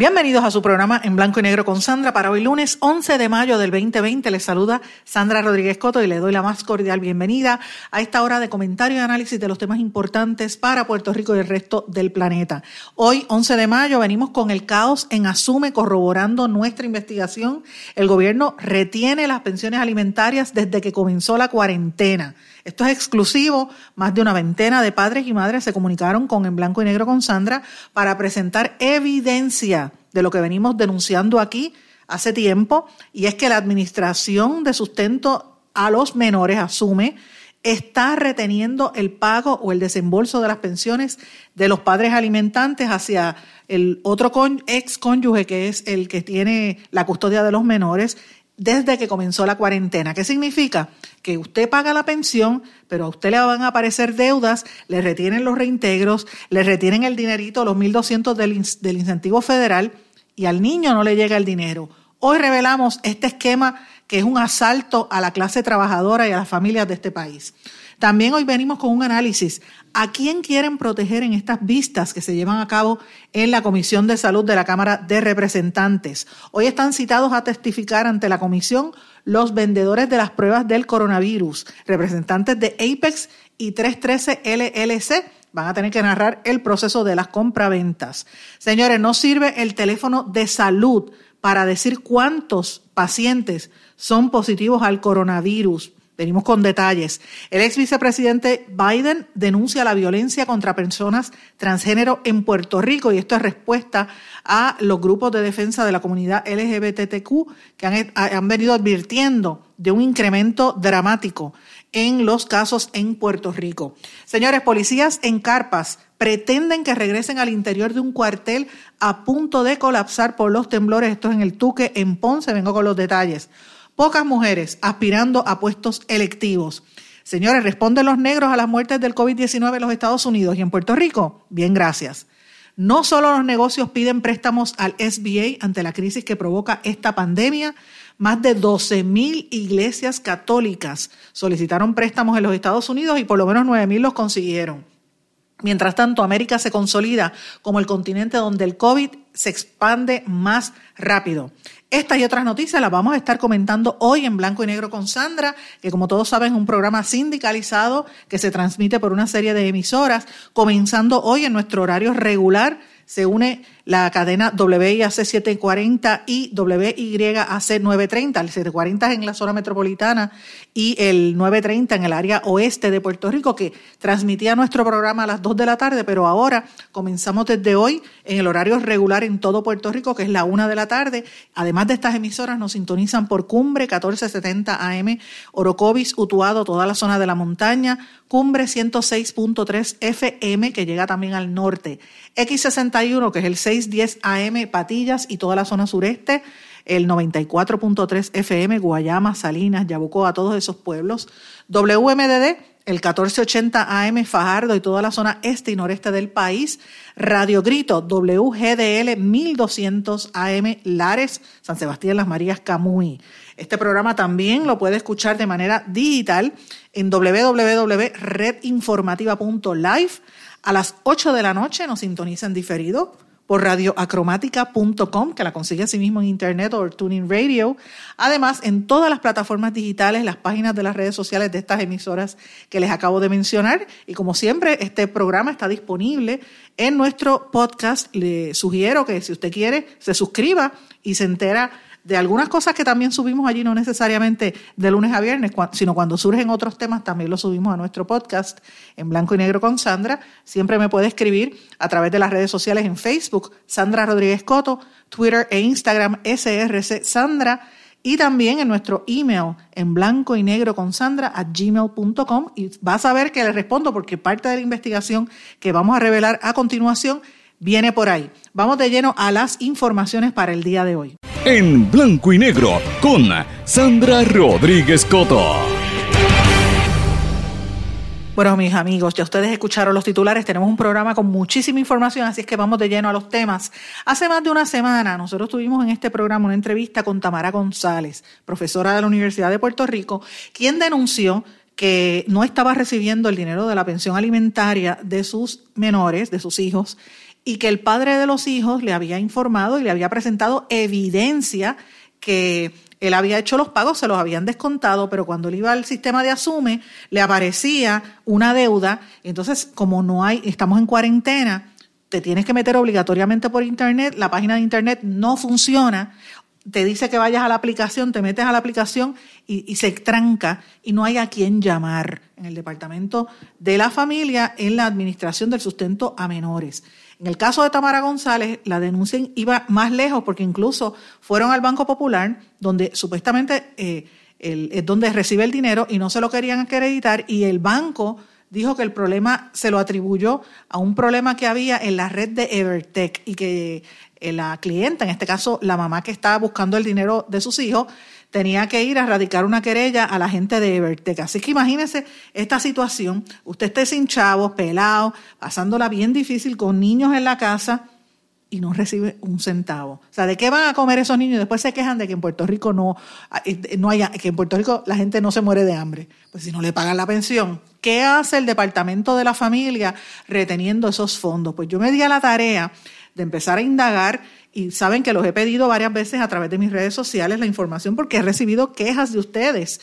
Bienvenidos a su programa en blanco y negro con Sandra para hoy lunes 11 de mayo del 2020. Les saluda Sandra Rodríguez Coto y le doy la más cordial bienvenida a esta hora de comentario y análisis de los temas importantes para Puerto Rico y el resto del planeta. Hoy, 11 de mayo, venimos con el caos en Asume corroborando nuestra investigación. El gobierno retiene las pensiones alimentarias desde que comenzó la cuarentena. Esto es exclusivo. Más de una veintena de padres y madres se comunicaron con En Blanco y Negro con Sandra para presentar evidencia de lo que venimos denunciando aquí hace tiempo, y es que la Administración de Sustento a los Menores asume está reteniendo el pago o el desembolso de las pensiones de los padres alimentantes hacia el otro ex cónyuge que es el que tiene la custodia de los menores desde que comenzó la cuarentena. ¿Qué significa? Que usted paga la pensión, pero a usted le van a aparecer deudas, le retienen los reintegros, le retienen el dinerito, los 1.200 del, del incentivo federal, y al niño no le llega el dinero. Hoy revelamos este esquema que es un asalto a la clase trabajadora y a las familias de este país. También hoy venimos con un análisis. ¿A quién quieren proteger en estas vistas que se llevan a cabo en la Comisión de Salud de la Cámara de Representantes? Hoy están citados a testificar ante la comisión los vendedores de las pruebas del coronavirus, representantes de Apex y 313 LLC. Van a tener que narrar el proceso de las compraventas. Señores, no sirve el teléfono de salud para decir cuántos pacientes son positivos al coronavirus. Venimos con detalles. El ex vicepresidente Biden denuncia la violencia contra personas transgénero en Puerto Rico y esto es respuesta a los grupos de defensa de la comunidad LGBTQ que han, han venido advirtiendo de un incremento dramático en los casos en Puerto Rico. Señores, policías en carpas pretenden que regresen al interior de un cuartel a punto de colapsar por los temblores. Esto es en el Tuque, en Ponce. Vengo con los detalles. Pocas mujeres aspirando a puestos electivos. Señores, ¿responden los negros a las muertes del COVID-19 en los Estados Unidos y en Puerto Rico? Bien, gracias. No solo los negocios piden préstamos al SBA ante la crisis que provoca esta pandemia, más de 12 mil iglesias católicas solicitaron préstamos en los Estados Unidos y por lo menos 9 mil los consiguieron. Mientras tanto, América se consolida como el continente donde el COVID se expande más rápido. Estas y otras noticias las vamos a estar comentando hoy en Blanco y Negro con Sandra, que como todos saben es un programa sindicalizado que se transmite por una serie de emisoras, comenzando hoy en nuestro horario regular. Se une la cadena WIAC 740 y WYAC 930. El 740 es en la zona metropolitana y el 930 en el área oeste de Puerto Rico, que transmitía nuestro programa a las 2 de la tarde, pero ahora comenzamos desde hoy en el horario regular en todo Puerto Rico, que es la 1 de la tarde. Además de estas emisoras, nos sintonizan por Cumbre 1470 AM, Orocovis, Utuado, toda la zona de la montaña, Cumbre 106.3 FM, que llega también al norte, X61, que es el 610 AM, Patillas y toda la zona sureste, el 94.3 FM, Guayama, Salinas, Yabucoa, todos esos pueblos, WMDD, el 1480 AM, Fajardo y toda la zona este y noreste del país, Radio Grito, WGDL 1200 AM, Lares, San Sebastián, Las Marías, Camuy. Este programa también lo puede escuchar de manera digital en www.redinformativa.live. A las 8 de la noche nos sintonizan diferido por radioacromática.com, que la consigue así mismo en internet o Tuning Radio. Además, en todas las plataformas digitales, las páginas de las redes sociales de estas emisoras que les acabo de mencionar. Y como siempre, este programa está disponible en nuestro podcast. Le sugiero que si usted quiere, se suscriba y se entera de algunas cosas que también subimos allí, no necesariamente de lunes a viernes, sino cuando surgen otros temas, también los subimos a nuestro podcast en blanco y negro con Sandra. Siempre me puede escribir a través de las redes sociales en Facebook, Sandra Rodríguez Coto, Twitter e Instagram, SRC Sandra. y también en nuestro email en blanco y negro con Sandra a gmail.com y vas a ver que le respondo porque parte de la investigación que vamos a revelar a continuación viene por ahí. Vamos de lleno a las informaciones para el día de hoy. En blanco y negro con Sandra Rodríguez Coto. Bueno, mis amigos, ya ustedes escucharon los titulares, tenemos un programa con muchísima información, así es que vamos de lleno a los temas. Hace más de una semana nosotros tuvimos en este programa una entrevista con Tamara González, profesora de la Universidad de Puerto Rico, quien denunció que no estaba recibiendo el dinero de la pensión alimentaria de sus menores, de sus hijos, y que el padre de los hijos le había informado y le había presentado evidencia que él había hecho los pagos, se los habían descontado, pero cuando él iba al sistema de Asume, le aparecía una deuda. Entonces, como no hay, estamos en cuarentena, te tienes que meter obligatoriamente por internet, la página de internet no funciona, te dice que vayas a la aplicación, te metes a la aplicación y, se tranca y no hay a quién llamar en el departamento de la familia en la administración del sustento a menores. En el caso de Tamara González, la denuncia iba más lejos porque incluso fueron al Banco Popular, donde supuestamente eh, es donde recibe el dinero y no se lo querían acreditar y el banco dijo que el problema se lo atribuyó a un problema que había en la red de Evertech y que eh, la clienta, en este caso la mamá que estaba buscando el dinero de sus hijos, tenía que ir a radicar una querella a la gente de Evertech. Así que imagínese esta situación, usted esté sin chavos, pelado, pasándola bien difícil con niños en la casa y no recibe un centavo. O sea, ¿de qué van a comer esos niños? Después se quejan de que en Puerto Rico no, eh, no haya, que en Puerto Rico la gente no se muere de hambre. Pues si no le pagan la pensión, ¿qué hace el Departamento de la Familia reteniendo esos fondos? Pues yo me di a la tarea de empezar a indagar y saben que los he pedido varias veces a través de mis redes sociales la información porque he recibido quejas de ustedes.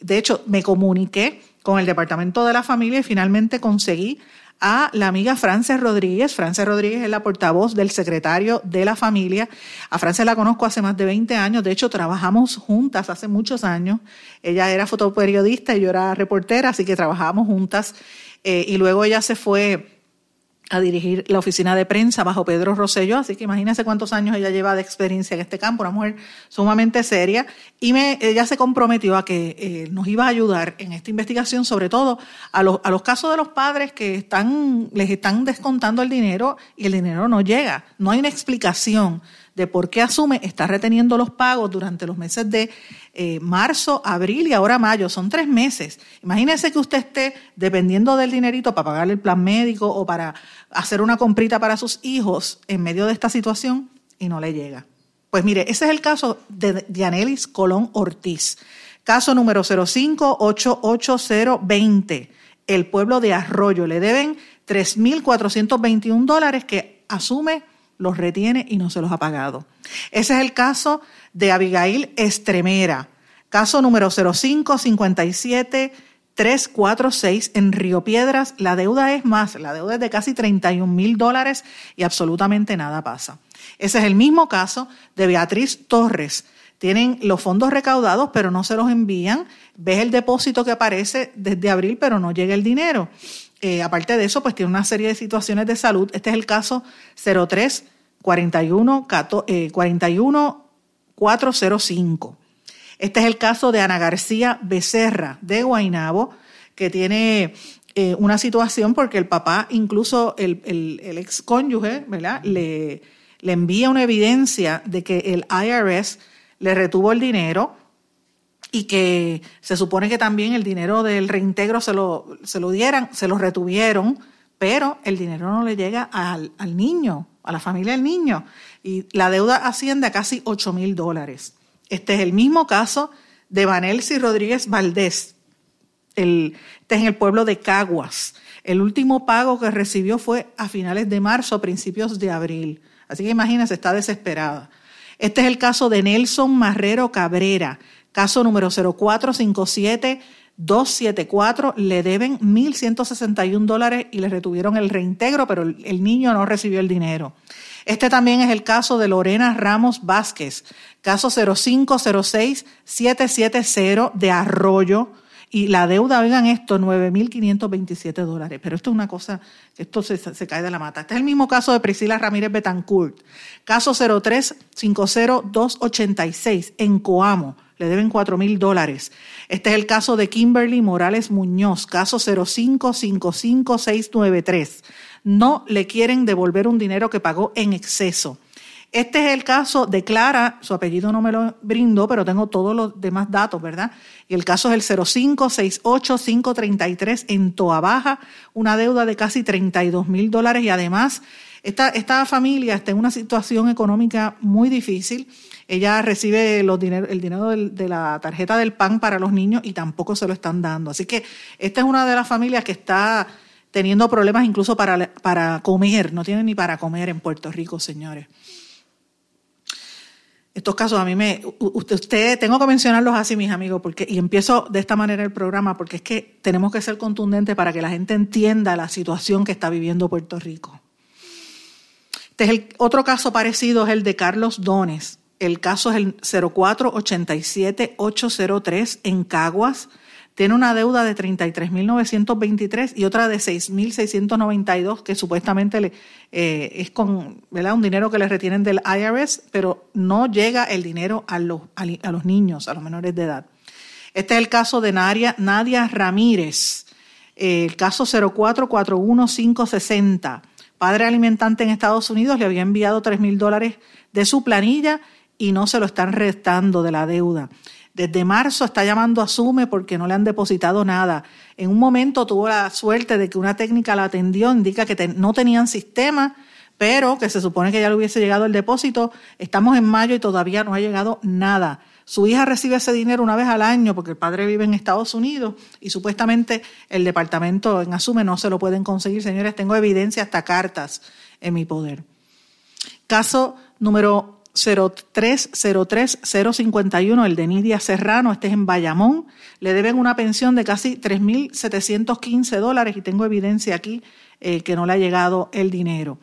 De hecho, me comuniqué con el Departamento de la Familia y finalmente conseguí a la amiga Frances Rodríguez. Frances Rodríguez es la portavoz del secretario de la familia. A Frances la conozco hace más de 20 años. De hecho, trabajamos juntas hace muchos años. Ella era fotoperiodista y yo era reportera, así que trabajábamos juntas. Eh, y luego ella se fue a dirigir la oficina de prensa bajo Pedro Rosselló, así que imagínense cuántos años ella lleva de experiencia en este campo, una mujer sumamente seria, y me, ella se comprometió a que eh, nos iba a ayudar en esta investigación, sobre todo a los, a los casos de los padres que están, les están descontando el dinero y el dinero no llega, no hay una explicación de por qué asume está reteniendo los pagos durante los meses de eh, marzo, abril y ahora mayo. Son tres meses. Imagínese que usted esté dependiendo del dinerito para pagarle el plan médico o para hacer una comprita para sus hijos en medio de esta situación y no le llega. Pues mire, ese es el caso de Dianelis Colón Ortiz. Caso número 0588020. El pueblo de Arroyo le deben 3.421 dólares que asume los retiene y no se los ha pagado. Ese es el caso de Abigail Estremera, caso número 0557 346 en Río Piedras. La deuda es más, la deuda es de casi 31 mil dólares y absolutamente nada pasa. Ese es el mismo caso de Beatriz Torres. Tienen los fondos recaudados, pero no se los envían. Ves el depósito que aparece desde abril, pero no llega el dinero. Eh, aparte de eso, pues tiene una serie de situaciones de salud. Este es el caso 03 41, 41 405. Este es el caso de Ana García Becerra de Guainabo, que tiene eh, una situación porque el papá, incluso el, el, ex cónyuge, ¿verdad? Le, le envía una evidencia de que el IRS le retuvo el dinero y que se supone que también el dinero del reintegro se lo, se lo dieran, se lo retuvieron, pero el dinero no le llega al, al niño, a la familia del niño, y la deuda asciende a casi 8 mil dólares. Este es el mismo caso de Vanelsi Rodríguez Valdés, el, este es en el pueblo de Caguas. El último pago que recibió fue a finales de marzo, principios de abril. Así que imagínense, está desesperada. Este es el caso de Nelson Marrero Cabrera, Caso número 0457-274, le deben 1.161 dólares y le retuvieron el reintegro, pero el niño no recibió el dinero. Este también es el caso de Lorena Ramos Vázquez, caso 0506-770 de Arroyo. Y la deuda, oigan esto, 9.527 dólares. Pero esto es una cosa, esto se, se, cae de la mata. Este es el mismo caso de Priscila Ramírez Betancourt. Caso 0350286 en Coamo. Le deben 4.000 dólares. Este es el caso de Kimberly Morales Muñoz, caso 0555693. No le quieren devolver un dinero que pagó en exceso. Este es el caso de Clara, su apellido no me lo brindó, pero tengo todos los demás datos, ¿verdad? Y el caso es el 0568533 en Toa Baja, una deuda de casi 32 mil dólares y además esta, esta familia está en una situación económica muy difícil. Ella recibe el dinero de la tarjeta del PAN para los niños y tampoco se lo están dando. Así que esta es una de las familias que está teniendo problemas incluso para, para comer, no tiene ni para comer en Puerto Rico, señores estos casos a mí me, usted, tengo que mencionarlos así, mis amigos, porque, y empiezo de esta manera el programa, porque es que tenemos que ser contundentes para que la gente entienda la situación que está viviendo Puerto Rico. Este es el, otro caso parecido es el de Carlos Dones. El caso es el 0487803 en Caguas tiene una deuda de 33.923 y otra de 6.692 que supuestamente le, eh, es con un dinero que le retienen del IRS, pero no llega el dinero a los, a, los niños, a los menores de edad. Este es el caso de Nadia, Nadia Ramírez, el caso 0441560. Padre alimentante en Estados Unidos le había enviado 3.000 dólares de su planilla y no se lo están restando de la deuda. Desde marzo está llamando a Sume porque no le han depositado nada. En un momento tuvo la suerte de que una técnica la atendió, indica que no tenían sistema, pero que se supone que ya le hubiese llegado el depósito. Estamos en mayo y todavía no ha llegado nada. Su hija recibe ese dinero una vez al año porque el padre vive en Estados Unidos y supuestamente el departamento en Asume no se lo pueden conseguir. Señores, tengo evidencia hasta cartas en mi poder. Caso número 0303051, el de Nidia Serrano, este es en Bayamón, le deben una pensión de casi 3.715 dólares y tengo evidencia aquí eh, que no le ha llegado el dinero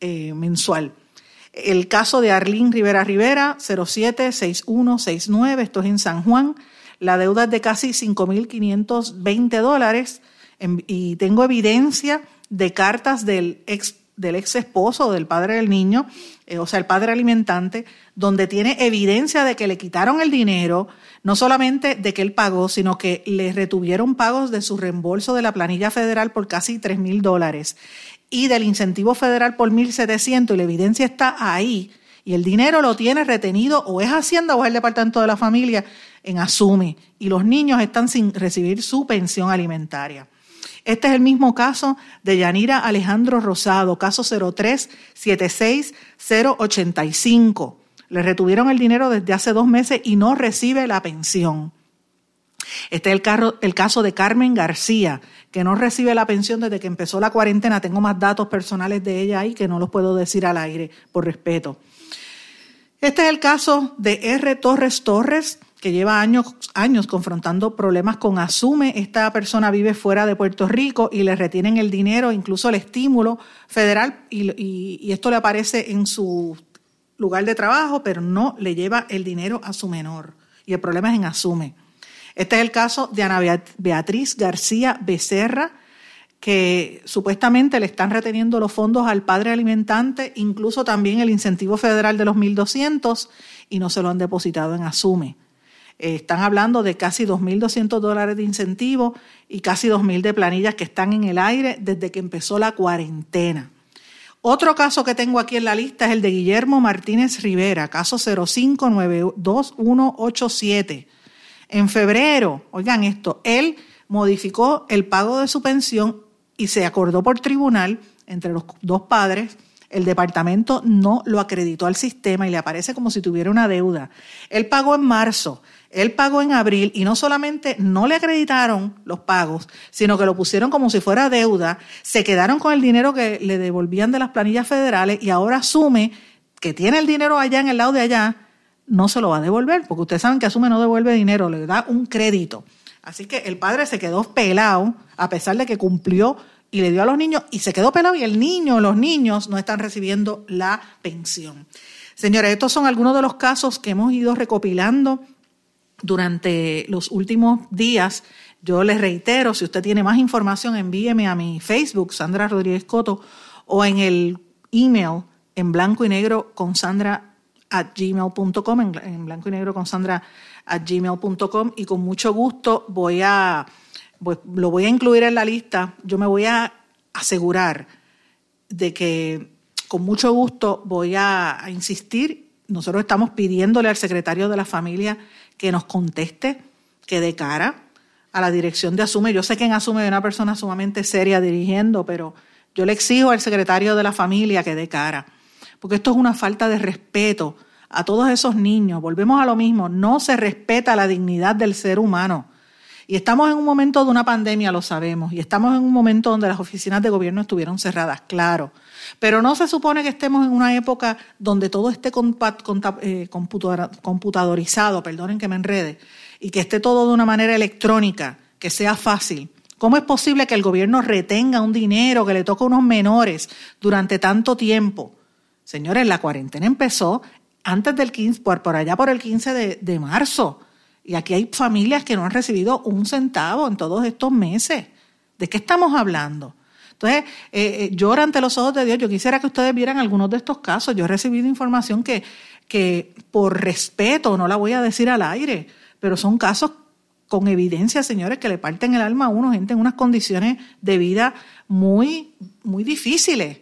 eh, mensual. El caso de Arlín Rivera Rivera, 076169, esto es en San Juan, la deuda es de casi 5.520 dólares. Y tengo evidencia de cartas del ex del ex esposo del padre del niño, eh, o sea, el padre alimentante, donde tiene evidencia de que le quitaron el dinero, no solamente de que él pagó, sino que le retuvieron pagos de su reembolso de la planilla federal por casi 3 mil dólares y del incentivo federal por 1.700 y la evidencia está ahí y el dinero lo tiene retenido o es Hacienda o es el Departamento de la Familia en Asume y los niños están sin recibir su pensión alimentaria. Este es el mismo caso de Yanira Alejandro Rosado, caso 0376085. Le retuvieron el dinero desde hace dos meses y no recibe la pensión. Este es el, caso de Carmen García, que no recibe la pensión desde que empezó la cuarentena. Tengo más datos personales de ella ahí que no los puedo decir al aire por respeto. Este es el caso de R. Torres Torres, que lleva años, años confrontando problemas con Asume. Esta persona vive fuera de Puerto Rico y le retienen el dinero, incluso el estímulo federal, y, esto le aparece en su lugar de trabajo, pero no le lleva el dinero a su menor. Y el problema es en Asume. Este es el caso de Ana Beatriz García Becerra, que supuestamente le están reteniendo los fondos al padre alimentante, incluso también el incentivo federal de los 1.200, y no se lo han depositado en Asume. Eh, están hablando de casi 2.200 dólares de incentivo y casi 2.000 de planillas que están en el aire desde que empezó la cuarentena. Otro caso que tengo aquí en la lista es el de Guillermo Martínez Rivera, caso 059187. En febrero, oigan esto, él modificó el pago de su pensión y se acordó por tribunal entre los dos padres el departamento no lo acreditó al sistema y le aparece como si tuviera una deuda. Él pagó en marzo, él pagó en abril y no solamente no le acreditaron los pagos, sino que lo pusieron como si fuera deuda, se quedaron con el dinero que le devolvían de las planillas federales y ahora asume que tiene el dinero allá en el lado de allá, no se lo va a devolver, porque ustedes saben que asume no devuelve dinero, le da un crédito. Así que el padre se quedó pelado, a pesar de que cumplió y le dio a los niños y se quedó pelado y el niño, los niños no están recibiendo la pensión. Señores, estos son algunos de los casos que hemos ido recopilando durante los últimos días Yo les reitero, si usted tiene más información, envíeme a mi Facebook, Sandra Rodríguez Coto, o en el email en blanco y negro con Sandra at gmail.com, en, blanco y negro con Sandra at gmail.com, y con mucho gusto voy a, lo voy a incluir en la lista. Yo me voy a asegurar de que con mucho gusto voy a, a insistir. Nosotros estamos pidiéndole al secretario de la familia que nos conteste, que de cara a la dirección de Asume. Yo sé que en Asume hay una persona sumamente seria dirigiendo, pero yo le exijo al secretario de la familia que dé cara, porque esto es una falta de respeto a todos esos niños. Volvemos a lo mismo, no se respeta la dignidad del ser humano. Y estamos en un momento de una pandemia, lo sabemos, y estamos en un momento donde las oficinas de gobierno estuvieron cerradas, claro. Pero no se supone que estemos en una época donde todo esté eh, computadorizado, perdonen que me enrede, y que esté todo de una manera electrónica, que sea fácil. ¿Cómo es posible que el gobierno retenga un dinero que le toca a unos menores durante tanto tiempo? Señores, la cuarentena empezó antes del 15, por, allá por el 15 de, marzo. Y aquí hay familias que no han recibido un centavo en todos estos meses. ¿De qué estamos hablando? Entonces, eh, eh, llora ante los ojos de Dios. Yo quisiera que ustedes vieran algunos de estos casos. Yo he recibido información que, que por respeto, no la voy a decir al aire, pero son casos con evidencia, señores, que le parten el alma a uno, gente en unas condiciones de vida muy, muy difíciles.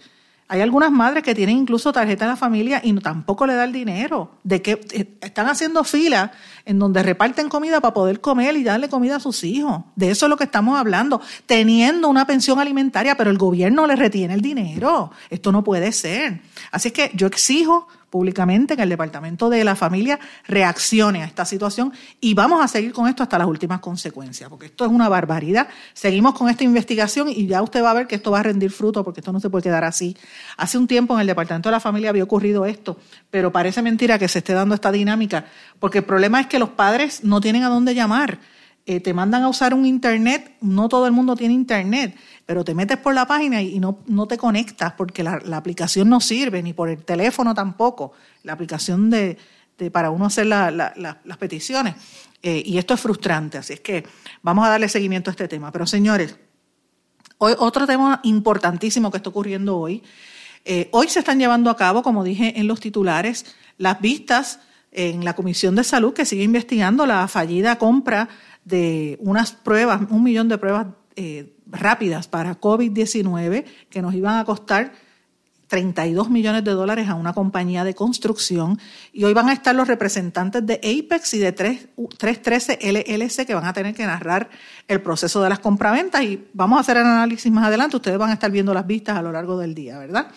Hay algunas madres que tienen incluso tarjeta en la familia y tampoco le da el dinero. De que eh, están haciendo fila en donde reparten comida para poder comer y darle comida a sus hijos. De eso es lo que estamos hablando. Teniendo una pensión alimentaria, pero el gobierno le retiene el dinero. Esto no puede ser. Así que yo exijo públicamente que el Departamento de la Familia reaccione a esta situación y vamos a seguir con esto hasta las últimas consecuencias, porque esto es una barbaridad. Seguimos con esta investigación y ya usted va a ver que esto va a rendir fruto, porque esto no se puede quedar así. Hace un tiempo en el Departamento de la Familia había ocurrido esto, pero parece mentira que se esté dando esta dinámica, porque el problema es que los padres no tienen a dónde llamar. Eh, te mandan a usar un Internet, no todo el mundo tiene Internet, pero te metes por la página y no, te conectas porque la, aplicación no sirve, ni por el teléfono tampoco, la aplicación de, para uno hacer las peticiones. Eh, y esto es frustrante, así es que vamos a darle seguimiento a este tema. Pero señores, hoy, otro tema importantísimo que está ocurriendo hoy. Eh, hoy se están llevando a cabo, como dije en los titulares, las vistas en la Comisión de Salud que sigue investigando la fallida compra de unas pruebas, un millón de pruebas eh, rápidas para COVID-19 que nos iban a costar 32 millones de dólares a una compañía de construcción y hoy van a estar los representantes de Apex y de 313 LLC que van a tener que narrar el proceso de las compraventas y vamos a hacer el análisis más adelante, ustedes van a estar viendo las vistas a lo largo del día, ¿verdad?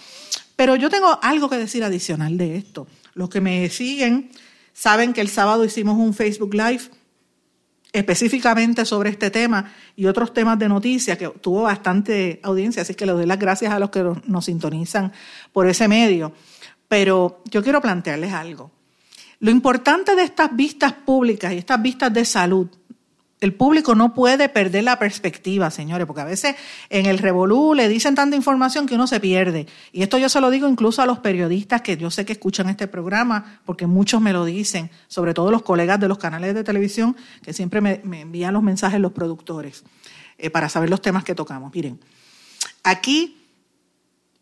Pero yo tengo algo que decir adicional de esto. Los que me siguen saben que el sábado hicimos un Facebook Live específicamente sobre este tema y otros temas de noticias que tuvo bastante audiencia, así que le doy las gracias a los que nos sintonizan por ese medio. Pero yo quiero plantearles algo. Lo importante de estas vistas públicas y estas vistas de salud el público no puede perder la perspectiva, señores, porque a veces en el revolú le dicen tanta información que uno se pierde. Y esto yo se lo digo incluso a los periodistas que yo sé que escuchan este programa, porque muchos me lo dicen, sobre todo los colegas de los canales de televisión, que siempre me, envían los mensajes los productores, eh, para saber los temas que tocamos. Miren, aquí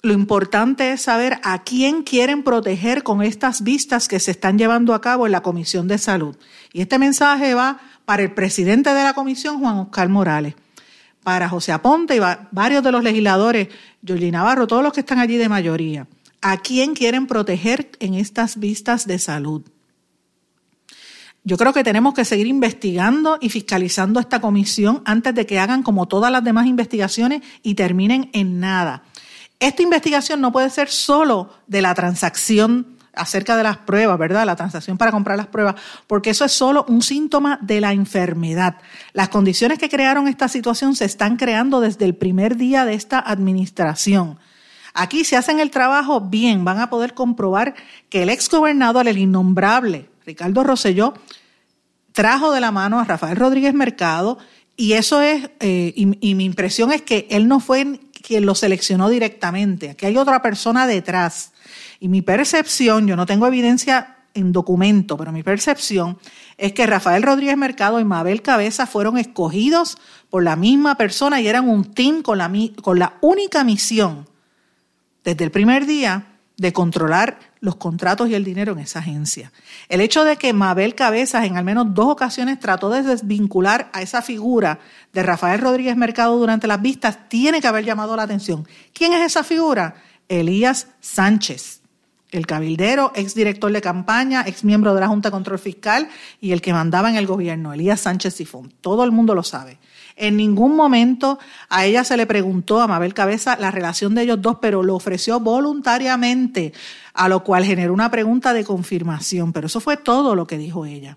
lo importante es saber a quién quieren proteger con estas vistas que se están llevando a cabo en la Comisión de Salud. Y este mensaje va para el presidente de la comisión, Juan Oscar Morales, para José Aponte y varios de los legisladores, Georgie Navarro, todos los que están allí de mayoría. ¿A quién quieren proteger en estas vistas de salud? Yo creo que tenemos que seguir investigando y fiscalizando esta comisión antes de que hagan como todas las demás investigaciones y terminen en nada. Esta investigación no puede ser solo de la transacción acerca de las pruebas, ¿verdad? La transacción para comprar las pruebas, porque eso es solo un síntoma de la enfermedad. Las condiciones que crearon esta situación se están creando desde el primer día de esta administración. Aquí si hacen el trabajo bien, van a poder comprobar que el ex gobernador, el innombrable Ricardo Rosselló, trajo de la mano a Rafael Rodríguez Mercado y eso es, eh, y, y mi impresión es que él no fue quien lo seleccionó directamente, aquí hay otra persona detrás y mi percepción, yo no tengo evidencia en documento, pero mi percepción es que Rafael Rodríguez Mercado y Mabel Cabeza fueron escogidos por la misma persona y eran un team con la, con la única misión desde el primer día de controlar los contratos y el dinero en esa agencia. El hecho de que Mabel Cabezas en al menos dos ocasiones trató de desvincular a esa figura de Rafael Rodríguez Mercado durante las vistas tiene que haber llamado la atención. ¿Quién es esa figura? Elías Sánchez, el cabildero, exdirector de campaña, ex miembro de la Junta de Control Fiscal y el que mandaba en el gobierno, Elías Sánchez Sifón. Todo el mundo lo sabe. En ningún momento a ella se le preguntó a Mabel Cabeza la relación de ellos dos, pero lo ofreció voluntariamente, a lo cual generó una pregunta de confirmación. Pero eso fue todo lo que dijo ella.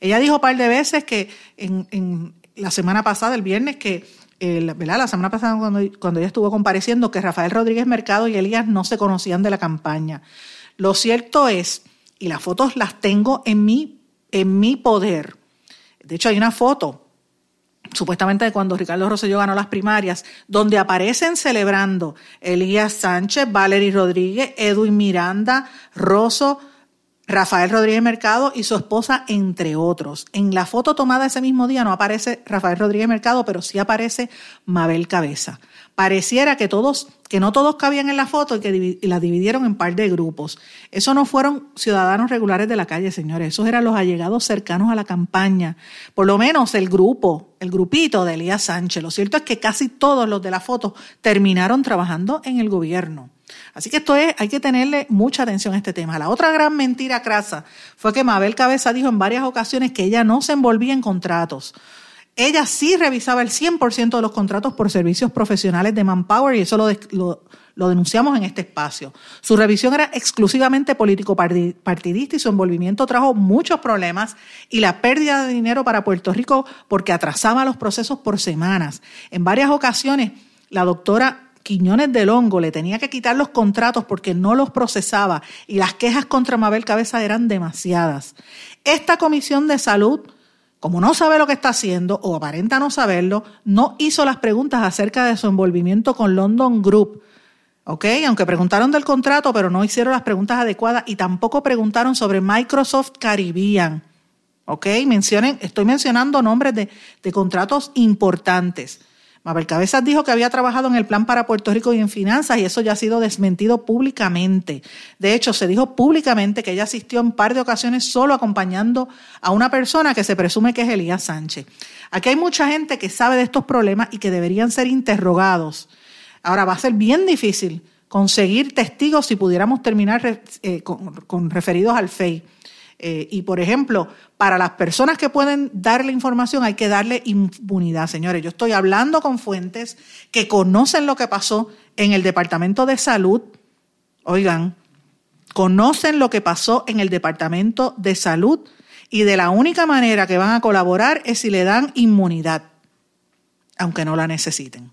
Ella dijo un par de veces que en, la semana pasada, el viernes, que. La semana pasada cuando, cuando ella estuvo compareciendo que Rafael Rodríguez Mercado y Elías no se conocían de la campaña. Lo cierto es, y las fotos las tengo en mi, en mi poder. De hecho, hay una foto supuestamente de cuando Ricardo Rosselló ganó las primarias, donde aparecen celebrando Elías Sánchez, Valery Rodríguez, Edwin Miranda, Rosso, Rafael Rodríguez Mercado y su esposa, entre otros. En la foto tomada ese mismo día no aparece Rafael Rodríguez Mercado, pero sí aparece Mabel Cabeza. Pareciera que todos, que no todos cabían en la foto y que la dividieron en par de grupos. Eso no fueron ciudadanos regulares de la calle, señores. Esos eran los allegados cercanos a la campaña. Por lo menos el grupo, el grupito de Elías Sánchez. Lo cierto es que casi todos los de la foto terminaron trabajando en el gobierno. Así que esto es, hay que tenerle mucha atención a este tema. La otra gran mentira crasa fue que Mabel Cabeza dijo en varias ocasiones que ella no se envolvía en contratos. Ella sí revisaba el 100% de los contratos por servicios profesionales de Manpower y eso lo, lo, denunciamos en este espacio. Su revisión era exclusivamente político-partidista y su envolvimiento trajo muchos problemas y la pérdida de dinero para Puerto Rico porque atrasaba los procesos por semanas. En varias ocasiones, la doctora Quiñones del Hongo le tenía que quitar los contratos porque no los procesaba y las quejas contra Mabel Cabeza eran demasiadas. Esta comisión de salud como no sabe lo que está haciendo o aparenta no saberlo, no hizo las preguntas acerca de su envolvimiento con London Group. ¿Ok? Aunque preguntaron del contrato, pero no hicieron las preguntas adecuadas y tampoco preguntaron sobre Microsoft Caribbean. ¿Ok? Mencionen, estoy mencionando nombres de, de contratos importantes. Mabel Cabezas dijo que había trabajado en el plan para Puerto Rico y en finanzas y eso ya ha sido desmentido públicamente. De hecho, se dijo públicamente que ella asistió en par de ocasiones solo acompañando a una persona que se presume que es Elías Sánchez. Aquí hay mucha gente que sabe de estos problemas y que deberían ser interrogados. Ahora va a ser bien difícil conseguir testigos si pudiéramos terminar eh, con, referidos al FEI. Eh, y, por ejemplo, para las personas que pueden dar la información hay que darle impunidad, señores. Yo estoy hablando con fuentes que conocen lo que pasó en el Departamento de Salud. Oigan, conocen lo que pasó en el Departamento de Salud y de la única manera que van a colaborar es si le dan inmunidad, aunque no la necesiten.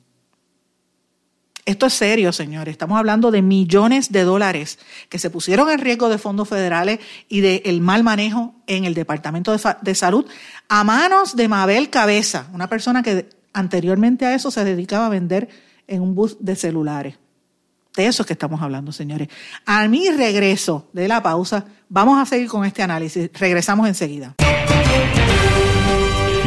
Esto es serio, señores. Estamos hablando de millones de dólares que se pusieron en riesgo de fondos federales y del mal manejo en el Departamento de, Salud a manos de Mabel Cabeza, una persona que anteriormente a eso se dedicaba a vender en un bus de celulares. De eso es que estamos hablando, señores. A mi regreso de la pausa, vamos a seguir con este análisis. Regresamos enseguida.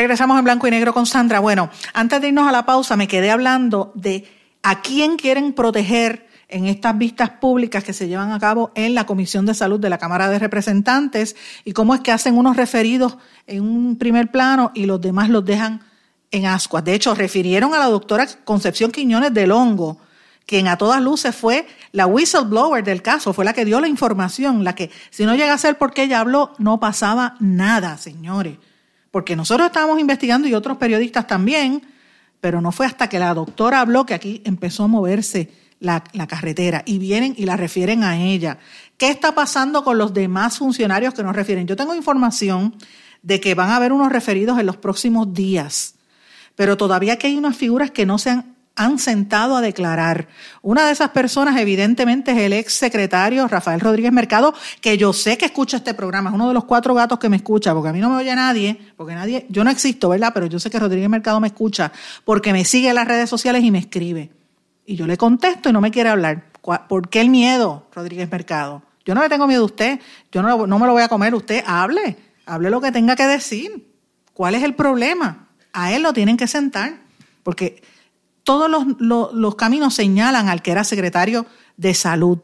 Regresamos en blanco y negro con Sandra. Bueno, antes de irnos a la pausa, me quedé hablando de a quién quieren proteger en estas vistas públicas que se llevan a cabo en la Comisión de Salud de la Cámara de Representantes y cómo es que hacen unos referidos en un primer plano y los demás los dejan en ascuas. De hecho, refirieron a la doctora Concepción Quiñones del Hongo, quien a todas luces fue la whistleblower del caso, fue la que dio la información, la que si no llega a ser porque ella habló, no pasaba nada, señores porque nosotros estábamos investigando y otros periodistas también, pero no fue hasta que la doctora habló que aquí empezó a moverse la, carretera y vienen y la refieren a ella. ¿Qué está pasando con los demás funcionarios que nos refieren? Yo tengo información de que van a haber unos referidos en los próximos días, pero todavía que hay unas figuras que no se han han sentado a declarar. Una de esas personas, evidentemente, es el ex secretario Rafael Rodríguez Mercado, que yo sé que escucha este programa, es uno de los cuatro gatos que me escucha, porque a mí no me oye nadie, porque nadie, yo no existo, ¿verdad? Pero yo sé que Rodríguez Mercado me escucha, porque me sigue en las redes sociales y me escribe. Y yo le contesto y no me quiere hablar. ¿Por qué el miedo, Rodríguez Mercado? Yo no le tengo miedo a usted, yo no, no me lo voy a comer, usted hable, hable lo que tenga que decir. ¿Cuál es el problema? A él lo tienen que sentar, porque todos los, caminos señalan al que era secretario de salud.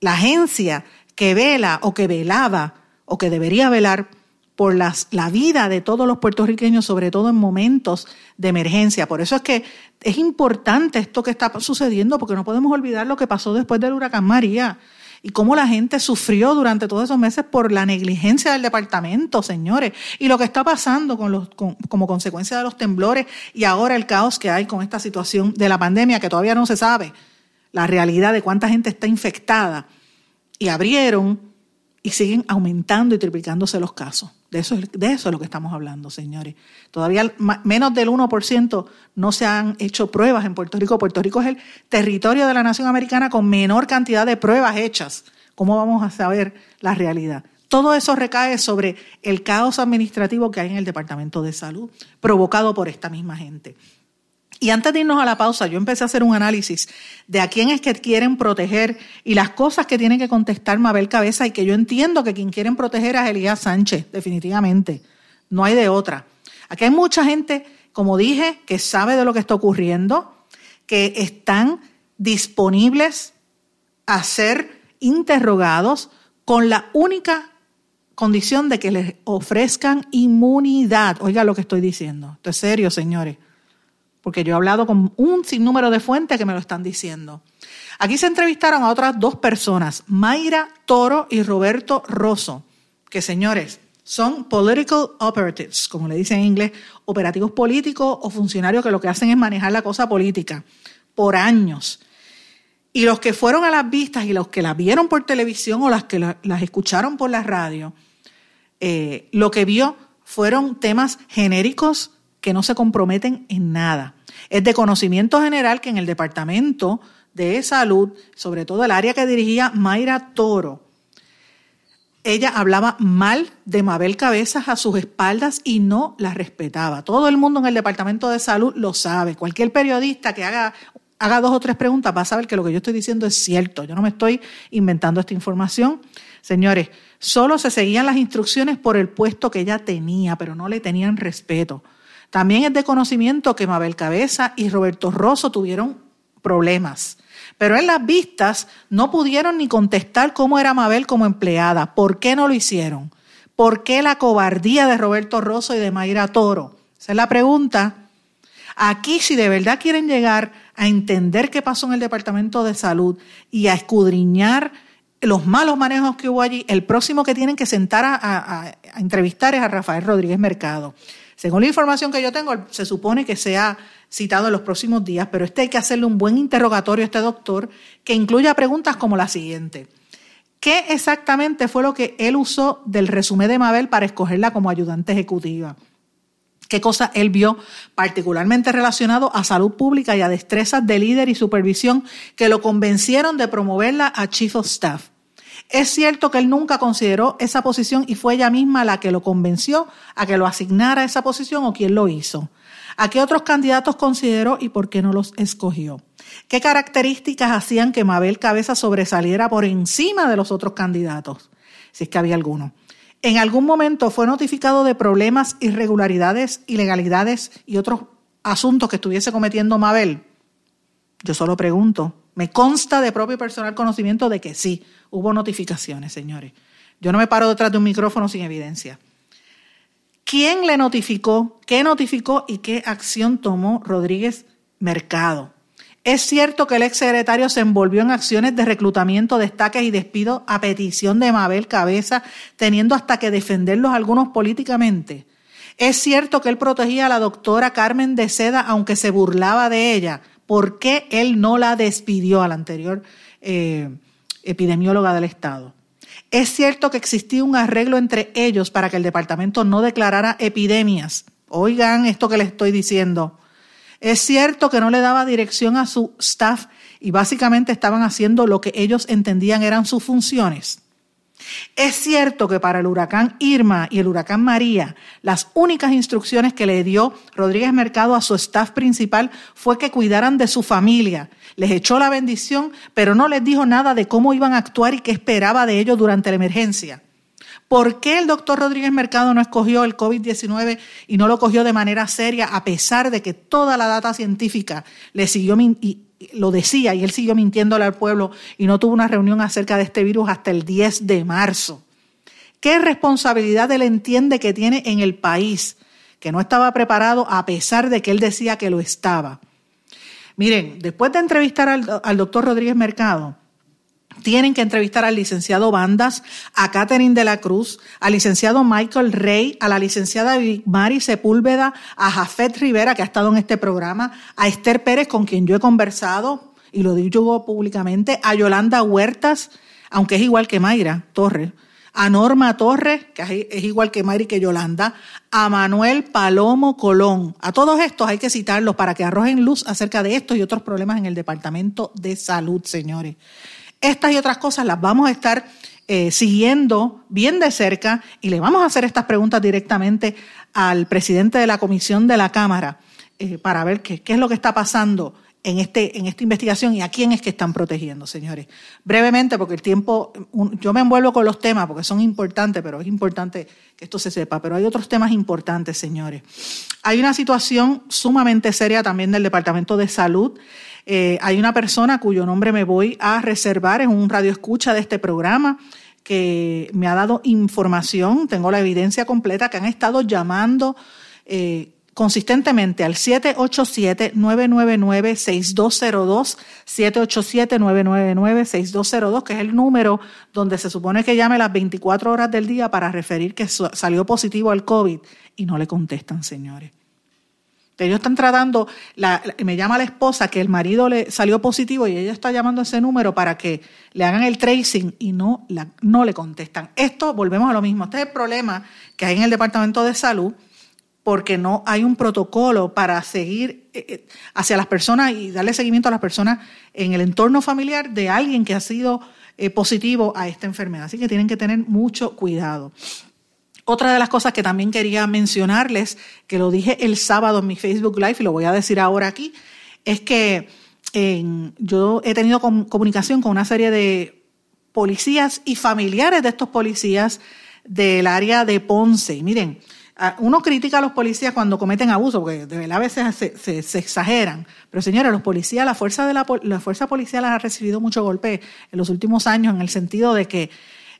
La agencia que vela o que velaba o que debería velar por las, la vida de todos los puertorriqueños, sobre todo en momentos de emergencia. Por eso es que es importante esto que está sucediendo, porque no podemos olvidar lo que pasó después del huracán María y cómo la gente sufrió durante todos esos meses por la negligencia del departamento, señores, y lo que está pasando como consecuencia de los temblores y ahora el caos que hay con esta situación de la pandemia que todavía no se sabe la realidad de cuánta gente está infectada. Y abrieron y siguen aumentando y triplicándose los casos. De eso, de eso es lo que estamos hablando, señores. Todavía menos del 1% no se han hecho pruebas en Puerto Rico. Puerto Rico es el territorio de la nación americana con menor cantidad de pruebas hechas. ¿Cómo vamos a saber la realidad? Todo eso recae sobre el caos administrativo que hay en el Departamento de Salud, provocado por esta misma gente. Y antes de irnos a la pausa, yo empecé a hacer un análisis de a quién es que quieren proteger y las cosas que tiene que contestar Mabel Cabeza y que yo entiendo que quien quieren proteger es Elías Sánchez, definitivamente. No hay de otra. Aquí hay mucha gente, como dije, que sabe de lo que está ocurriendo, que están disponibles a ser interrogados con la única condición de que les ofrezcan inmunidad. Oiga lo que estoy diciendo. Esto es serio, señores porque yo he hablado con un sinnúmero de fuentes que me lo están diciendo. Aquí se entrevistaron a otras dos personas, Mayra Toro y Roberto Rosso, que señores, son political operatives, como le dicen en inglés, operativos políticos o funcionarios que lo que hacen es manejar la cosa política por años. Y los que fueron a las vistas y los que las vieron por televisión o las que las escucharon por la radio, eh, lo que vio fueron temas genéricos que no se comprometen en nada. Es de conocimiento general que en el Departamento de Salud, sobre todo el área que dirigía Mayra Toro, ella hablaba mal de Mabel Cabezas a sus espaldas y no la respetaba. Todo el mundo en el Departamento de Salud lo sabe. Cualquier periodista que haga, haga dos o tres preguntas va a saber que lo que yo estoy diciendo es cierto. Yo no me estoy inventando esta información. Señores, solo se seguían las instrucciones por el puesto que ella tenía, pero no le tenían respeto. También es de conocimiento que Mabel Cabeza y Roberto Rosso tuvieron problemas. Pero en las vistas no pudieron ni contestar cómo era Mabel como empleada. ¿Por qué no lo hicieron? ¿Por qué la cobardía de Roberto Rosso y de Mayra Toro? Esa es la pregunta. Aquí, si de verdad quieren llegar a entender qué pasó en el Departamento de Salud y a escudriñar los malos manejos que hubo allí, el próximo que tienen que sentar a, a entrevistar es a Rafael Rodríguez Mercado. Según la información que yo tengo, se supone que sea citado en los próximos días, pero este hay que hacerle un buen interrogatorio a este doctor que incluya preguntas como la siguiente. ¿Qué exactamente fue lo que él usó del resumen de Mabel para escogerla como ayudante ejecutiva? ¿Qué cosa él vio particularmente relacionado a salud pública y a destrezas de líder y supervisión que lo convencieron de promoverla a Chief of Staff? Es cierto que él nunca consideró esa posición y fue ella misma la que lo convenció a que lo asignara a esa posición o quién lo hizo. ¿A qué otros candidatos consideró y por qué no los escogió? ¿Qué características hacían que Mabel Cabeza sobresaliera por encima de los otros candidatos? Si es que había alguno. ¿En algún momento fue notificado de problemas, irregularidades, ilegalidades y otros asuntos que estuviese cometiendo Mabel? Yo solo pregunto. Me consta de propio y personal conocimiento de que sí, hubo notificaciones, señores. Yo no me paro detrás de un micrófono sin evidencia. ¿Quién le notificó? ¿Qué notificó y qué acción tomó Rodríguez Mercado? Es cierto que el exsecretario se envolvió en acciones de reclutamiento, destaques y despido a petición de Mabel Cabeza, teniendo hasta que defenderlos algunos políticamente. Es cierto que él protegía a la doctora Carmen de Seda, aunque se burlaba de ella ¿Por qué él no la despidió a la anterior eh, epidemióloga del Estado? Es cierto que existía un arreglo entre ellos para que el departamento no declarara epidemias. Oigan esto que les estoy diciendo. Es cierto que no le daba dirección a su staff y básicamente estaban haciendo lo que ellos entendían eran sus funciones. Es cierto que para el huracán Irma y el huracán María, las únicas instrucciones que le dio Rodríguez Mercado a su staff principal fue que cuidaran de su familia. Les echó la bendición, pero no les dijo nada de cómo iban a actuar y qué esperaba de ellos durante la emergencia. ¿Por qué el doctor Rodríguez Mercado no escogió el COVID-19 y no lo cogió de manera seria a pesar de que toda la data científica le siguió y lo decía y él siguió mintiéndole al pueblo y no tuvo una reunión acerca de este virus hasta el 10 de marzo? ¿Qué responsabilidad él entiende que tiene en el país que no estaba preparado a pesar de que él decía que lo estaba? Miren, después de entrevistar al, al doctor Rodríguez Mercado, tienen que entrevistar al licenciado Bandas, a Catherine de la Cruz, al licenciado Michael Rey, a la licenciada Mari Sepúlveda, a Jafet Rivera, que ha estado en este programa, a Esther Pérez, con quien yo he conversado, y lo digo públicamente, a Yolanda Huertas, aunque es igual que Mayra Torres, a Norma Torres, que es igual que Mayra y que Yolanda, a Manuel Palomo Colón. A todos estos hay que citarlos para que arrojen luz acerca de estos y otros problemas en el Departamento de Salud, señores. Estas y otras cosas las vamos a estar eh, siguiendo bien de cerca y le vamos a hacer estas preguntas directamente al presidente de la comisión de la Cámara eh, para ver qué, qué, es lo que está pasando en, este, en esta investigación y a quién es que están protegiendo, señores. Brevemente, porque el tiempo, yo me envuelvo con los temas porque son importantes, pero es importante que esto se sepa, pero hay otros temas importantes, señores. Hay una situación sumamente seria también del Departamento de Salud. Eh, hay una persona cuyo nombre me voy a reservar, en un radio escucha de este programa, que me ha dado información, tengo la evidencia completa, que han estado llamando eh, consistentemente al 787-999-6202, 787-999-6202, que es el número donde se supone que llame las 24 horas del día para referir que salió positivo al COVID y no le contestan, señores. Ellos están tratando, me llama la esposa que el marido le salió positivo y ella está llamando ese número para que le hagan el tracing y no, la, no le contestan. Esto, volvemos a lo mismo, este es el problema que hay en el Departamento de Salud porque no hay un protocolo para seguir eh, eh, hacia las personas y darle seguimiento a las personas en el entorno familiar de alguien que ha sido eh, positivo a esta enfermedad. Así que tienen que tener mucho cuidado. Otra de las cosas que también quería mencionarles, que lo dije el sábado en mi Facebook Live y lo voy a decir ahora aquí, es que yo he tenido comunicación con una serie de policías y familiares de estos policías del área de Ponce. Y miren, uno critica a los policías cuando cometen abuso, porque de verdad a veces se, exageran. Pero señores, los policías, la fuerza, de la fuerza policial ha recibido mucho golpe en los últimos años en el sentido de que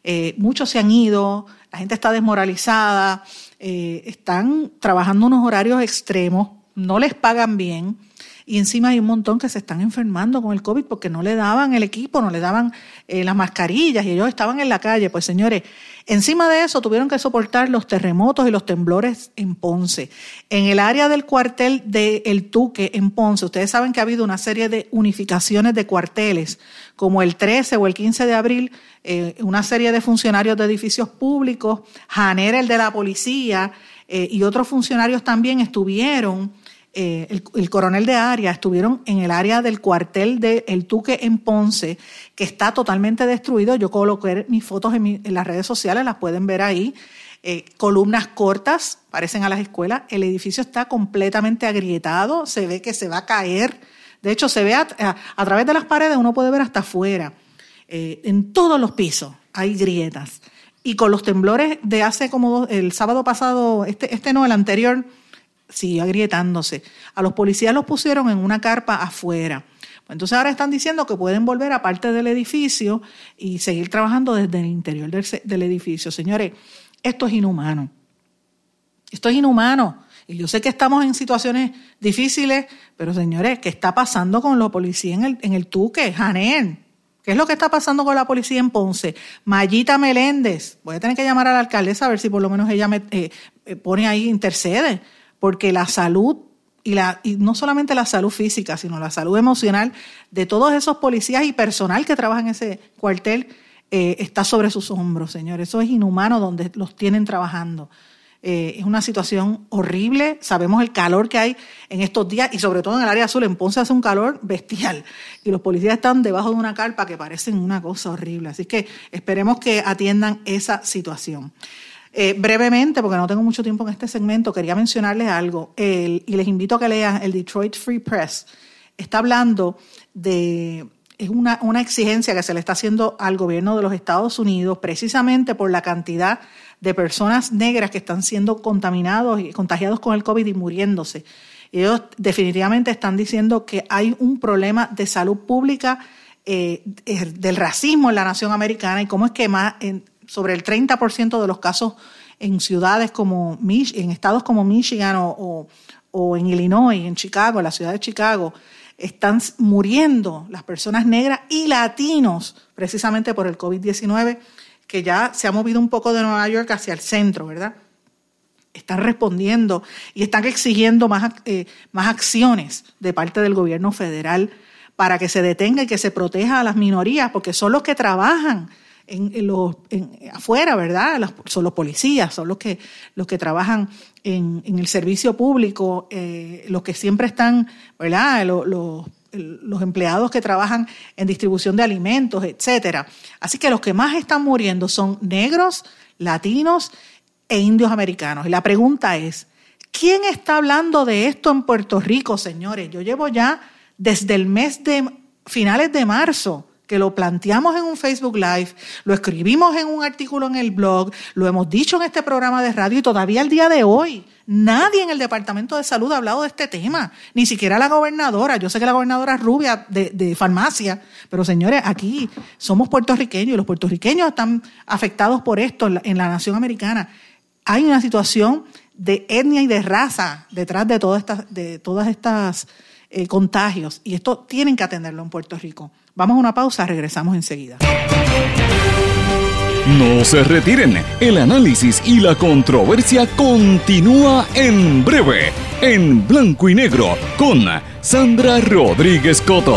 eh, muchos se han ido, la gente está desmoralizada, eh, están trabajando unos horarios extremos, no les pagan bien y encima hay un montón que se están enfermando con el COVID porque no le daban el equipo, no le daban eh, las mascarillas y ellos estaban en la calle. Pues señores, encima de eso tuvieron que soportar los terremotos y los temblores en Ponce. En el área del cuartel de El Tuque en Ponce, ustedes saben que ha habido una serie de unificaciones de cuarteles, como el 13 o el 15 de abril, eh, una serie de funcionarios de edificios públicos, Janer, el de la policía, eh, y otros funcionarios también estuvieron eh, el, coronel de área, estuvieron en el área del cuartel de El Tuque en Ponce, que está totalmente destruido. Yo coloqué mis fotos en, las redes sociales, las pueden ver ahí. Eh, columnas cortas, parecen a las escuelas. El edificio está completamente agrietado, se ve que se va a caer. De hecho, se ve a, través de las paredes, uno puede ver hasta afuera. Eh, en todos los pisos hay grietas. Y con los temblores de hace como el sábado pasado, este, este no, el anterior, siguió agrietándose. A los policías los pusieron en una carpa afuera. Entonces ahora están diciendo que pueden volver a parte del edificio y seguir trabajando desde el interior del, edificio. Señores, esto es inhumano. Esto es inhumano. Y yo sé que estamos en situaciones difíciles, pero señores, ¿qué está pasando con la policía en el, en el Tuque? Janén. ¿Qué es lo que está pasando con la policía en Ponce? Mayita Meléndez. Voy a tener que llamar a la alcaldesa a ver si por lo menos ella me eh, eh, pone ahí, intercede porque la salud y, la, y no solamente la salud física, sino la salud emocional de todos esos policías y personal que trabaja en ese cuartel eh, está sobre sus hombros, señores. Eso es inhumano donde los tienen trabajando. Eh, es una situación horrible. Sabemos el calor que hay en estos días y sobre todo en el área azul. En Ponce hace un calor bestial y los policías están debajo de una carpa que parecen una cosa horrible. Así que esperemos que atiendan esa situación. Eh, brevemente, porque no tengo mucho tiempo en este segmento, quería mencionarles algo y les invito a que lean el Detroit Free Press. Está hablando de es una, una, exigencia que se le está haciendo al gobierno de los Estados Unidos precisamente por la cantidad de personas negras que están siendo contaminados y contagiados con el COVID y muriéndose. Ellos definitivamente están diciendo que hay un problema de salud pública eh, del racismo en la nación americana y cómo es que más sobre el 30% de los casos en ciudades como en estados como Michigan o, o en Illinois, en Chicago, la ciudad de Chicago, están muriendo las personas negras y latinos precisamente por el COVID-19, que ya se ha movido un poco de Nueva York hacia el centro, ¿verdad? Están respondiendo y están exigiendo más, eh, más acciones de parte del gobierno federal para que se detenga y que se proteja a las minorías, porque son los que trabajan en, los, afuera, ¿verdad? son los policías, son los que, los que trabajan en, el servicio público, eh, los que siempre están, ¿verdad? Los, empleados que trabajan en distribución de alimentos, etcétera. Así que los que más están muriendo son negros, latinos e indios americanos. Y la pregunta es, ¿quién está hablando de esto en Puerto Rico, señores? Yo llevo ya desde el mes de finales de marzo que lo planteamos en un Facebook Live, lo escribimos en un artículo en el blog, lo hemos dicho en este programa de radio y todavía el día de hoy nadie en el Departamento de Salud ha hablado de este tema, ni siquiera la gobernadora. Yo sé que la gobernadora es rubia de, farmacia, pero señores, aquí somos puertorriqueños y los puertorriqueños están afectados por esto en la, nación americana. Hay una situación de etnia y de raza detrás de todas estas, de todas estas eh, contagios y esto tienen que atenderlo en Puerto Rico. Vamos a una pausa, regresamos enseguida. No se retiren, el análisis y la controversia continúa en breve, en blanco y negro, con Sandra Rodríguez Coto.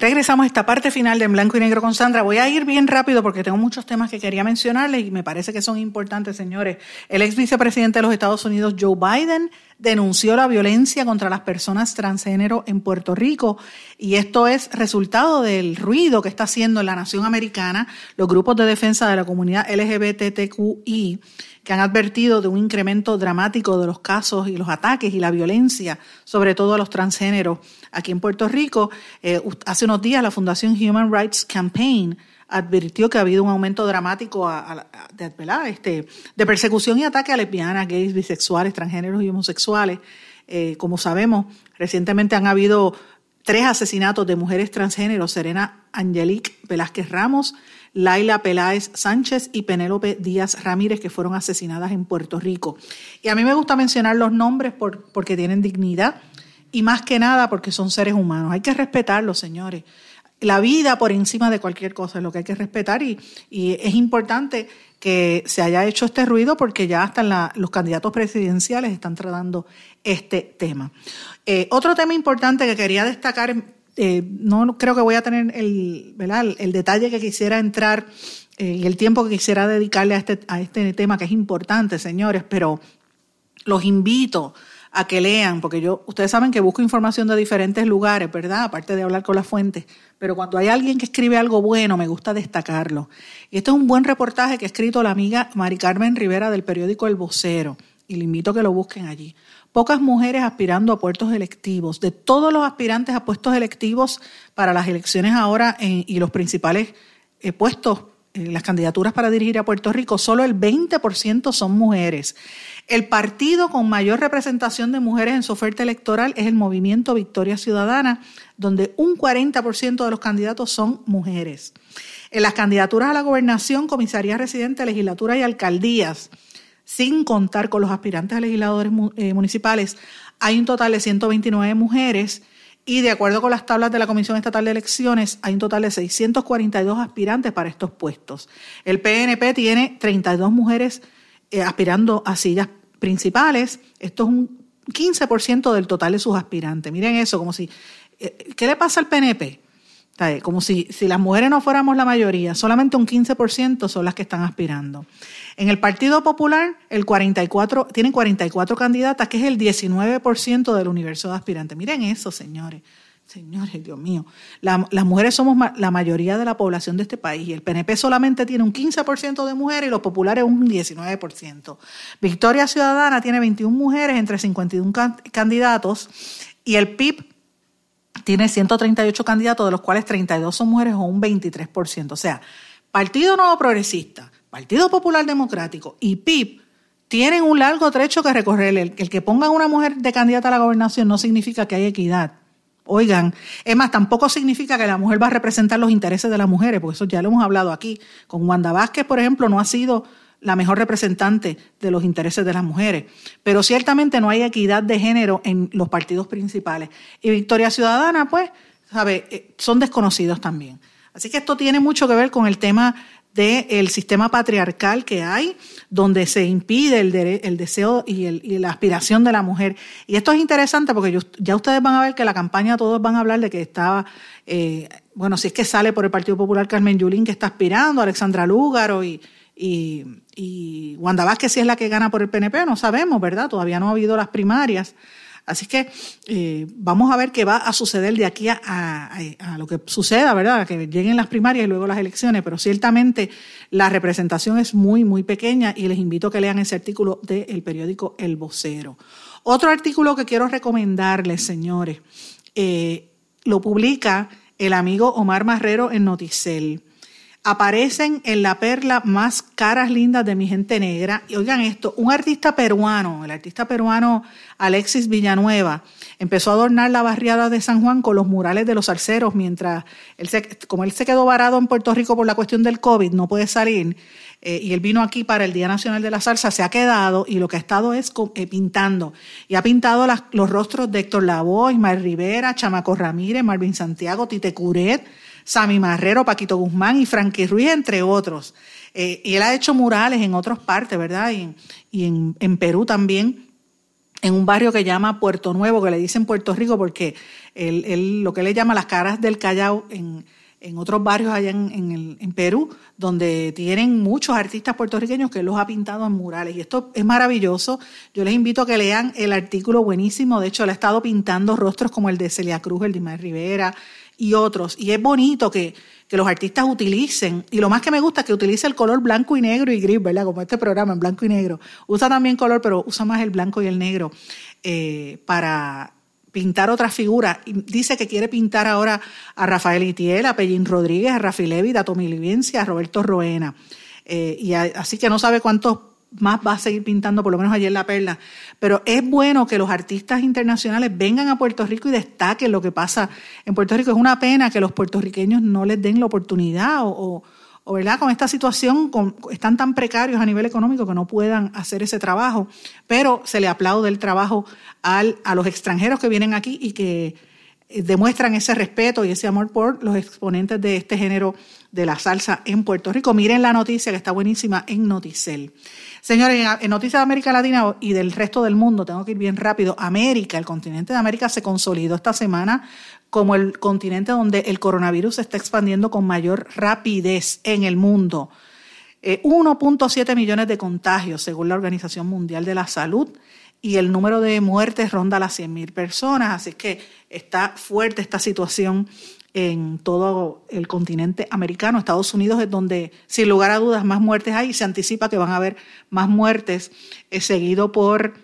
Regresamos a esta parte final de En Blanco y Negro con Sandra. Voy a ir bien rápido porque tengo muchos temas que quería mencionarles y me parece que son importantes, señores. El ex vicepresidente de los Estados Unidos, Joe Biden, denunció la violencia contra las personas transgénero en Puerto Rico y esto es resultado del ruido que está haciendo en la nación americana los grupos de defensa de la comunidad LGBTQI que han advertido de un incremento dramático de los casos y los ataques y la violencia, sobre todo a los transgéneros aquí en Puerto Rico. Eh, hace unos días la Fundación Human Rights Campaign advirtió que ha habido un aumento dramático de, este, de persecución y ataque a lesbianas, gays, bisexuales, transgéneros y homosexuales. Eh, como sabemos, recientemente han habido tres asesinatos de mujeres transgénero, Serena Angelique Velázquez Ramos, Laila Peláez Sánchez y Penélope Díaz Ramírez, que fueron asesinadas en Puerto Rico. Y a mí me gusta mencionar los nombres porque tienen dignidad y más que nada porque son seres humanos. Hay que respetarlos, señores. la vida por encima de cualquier cosa, es lo que hay que respetar y, es importante que se haya hecho este ruido porque ya hasta los candidatos presidenciales están tratando este tema. Eh, otro tema importante que quería destacar, eh, no creo que voy a tener el, el detalle que quisiera entrar eh, y el tiempo que quisiera dedicarle a este, a este tema que es importante, señores, pero los invito a que lean, porque yo, ustedes saben que busco información de diferentes lugares, ¿verdad? Aparte de hablar con la fuente, pero cuando hay alguien que escribe algo bueno, me gusta destacarlo. Y este es un buen reportaje que ha escrito la amiga Mari Carmen Rivera del periódico El Vocero, y le invito a que lo busquen allí. Pocas mujeres aspirando a puestos electivos. De todos los aspirantes a puestos electivos para las elecciones ahora y los principales eh, puestos las candidaturas para dirigir a Puerto Rico, solo el 20% son mujeres. El partido con mayor representación de mujeres en su oferta electoral es el Movimiento Victoria Ciudadana, donde un 40% de los candidatos son mujeres. En las candidaturas a la gobernación, comisaría residente, legislatura y alcaldías, sin contar con los aspirantes a legisladores eh, municipales, hay un total de 129 mujeres y de acuerdo con las tablas de la Comisión Estatal de Elecciones, hay un total de 642 aspirantes para estos puestos. El PNP tiene 32 mujeres eh, aspirando a sillas principales. Esto es un 15% del total de sus aspirantes. Miren eso, como si... Eh, ¿Qué le pasa al PNP? Como si, si las mujeres no fuéramos la mayoría, solamente un 15% son las que están aspirando. En el Partido Popular, el 44, tienen 44 candidatas, que es el 19% del universo de aspirantes. Miren eso, señores. Señores, Dios mío. las mujeres somos la mayoría de la población de este país y el PNP solamente tiene un 15% de mujeres y los populares un 19%. Victoria Ciudadana tiene 21 mujeres entre 51 candidatos y el PIB tiene 138 candidatos, de los cuales 32 son mujeres o un 23%. O sea, Partido Nuevo Progresista, Partido Popular Democrático y PIB tienen un largo trecho que recorrer. El, que pongan una mujer de candidata a la gobernación no significa que hay equidad. Oigan, es más, tampoco significa que la mujer va a representar los intereses de las mujeres, porque eso ya lo hemos hablado aquí. Con Wanda Vázquez, por ejemplo, no ha sido la mejor representante de los intereses de las mujeres. Pero ciertamente no hay equidad de género en los partidos principales. Y Victoria Ciudadana, pues, sabe, eh, son desconocidos también. Así que esto tiene mucho que ver con el tema del sistema patriarcal que hay, donde se impide el, el deseo y, la aspiración de la mujer. Y esto es interesante porque ya ustedes van a ver que la campaña todos van a hablar de que estaba, eh, bueno, si es que sale por el Partido Popular Carmen Yulín que está aspirando, Alexandra Lúgaro y, y, y Wanda Vázquez si es la que gana por el PNP, no sabemos, ¿verdad? Todavía no ha habido las primarias. Así que eh, vamos a ver qué va a suceder de aquí a, lo que suceda, ¿verdad? Que lleguen las primarias y luego las elecciones, pero ciertamente la representación es muy, muy pequeña y les invito a que lean ese artículo del periódico El Vocero. Otro artículo que quiero recomendarles, señores, eh, lo publica el amigo Omar Marrero en Noticel aparecen en la perla más caras lindas de mi gente negra. Y oigan esto, un artista peruano, el artista peruano Alexis Villanueva, empezó a adornar la barriada de San Juan con los murales de los arceros, mientras él se, como él se quedó varado en Puerto Rico por la cuestión del COVID, no puede salir. Eh, y él vino aquí para el Día Nacional de la Salsa, se ha quedado y lo que ha estado es eh, pintando. Y ha pintado los rostros de Héctor Lavoe, Ismael Rivera, Chamaco Ramírez, Marvin Santiago, Tite Curet, Sammy Marrero, Paquito Guzmán y Frankie Ruiz, entre otros. Eh, y él ha hecho murales en otras partes, ¿verdad? Y, en, Perú también, en un barrio que llama Puerto Nuevo, que le dicen Puerto Rico, porque él, lo que le llama las caras del Callao en, otros barrios allá en, Perú, donde tienen muchos artistas puertorriqueños que los ha pintado en murales. Y esto es maravilloso. Yo les invito a que lean el artículo buenísimo. De hecho, él ha estado pintando rostros como el de Celia Cruz, el de Mar Rivera, y otros. Y es bonito que, los artistas utilicen, y lo más que me gusta es que utilice el color blanco y negro y gris, ¿verdad? Como este programa en blanco y negro. Usa también color, pero usa más el blanco y el negro eh, para pintar otras figuras. Dice que quiere pintar ahora a Rafael Itiel, a Pellín Rodríguez, a Rafi Levi, a Tommy Livencia, a Roberto Roena. Eh, y así que no sabe cuántos más va a seguir pintando, por lo menos ayer La Perla. Pero es bueno que los artistas internacionales vengan a Puerto Rico y destaquen lo que pasa en Puerto Rico. Es una pena que los puertorriqueños no les den la oportunidad o, ¿verdad? Con esta situación están tan precarios a nivel económico que no puedan hacer ese trabajo, pero se le aplaude el trabajo al, a los extranjeros que vienen aquí y que demuestran ese respeto y ese amor por los exponentes de este género de la salsa en Puerto Rico. Miren la noticia que está buenísima en Noticel. Señores, en noticias de América Latina y del resto del mundo, tengo que ir bien rápido. América, el continente de América se consolidó esta semana como el continente donde el coronavirus se está expandiendo con mayor rapidez en el mundo. 1.7 eh, millones de contagios, según la Organización Mundial de la Salud, y el número de muertes ronda las 100.000 personas, así que está fuerte esta situación en todo el continente americano. Estados Unidos es donde, sin lugar a dudas, más muertes hay y se anticipa que van a haber más muertes, eh, seguido por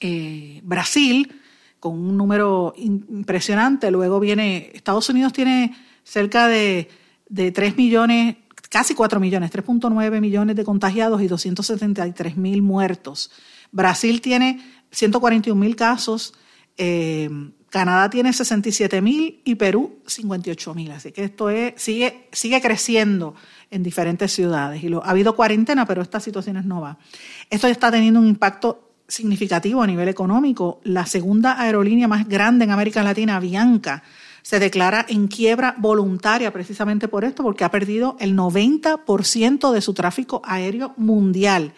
eh, Brasil, con un número impresionante. Luego viene, Estados Unidos tiene cerca de, de 3 millones, casi 4 millones, 3.9 millones de contagiados y 273 mil muertos. Brasil tiene 141 mil casos. Eh, Canadá tiene 67 mil y Perú 58 mil. Así que esto es, sigue, sigue creciendo en diferentes ciudades. Y lo, ha habido cuarentena, pero estas situaciones no van. Esto está teniendo un impacto significativo a nivel económico. La segunda aerolínea más grande en América Latina, Bianca, se declara en quiebra voluntaria precisamente por esto, porque ha perdido el 90% de su tráfico aéreo mundial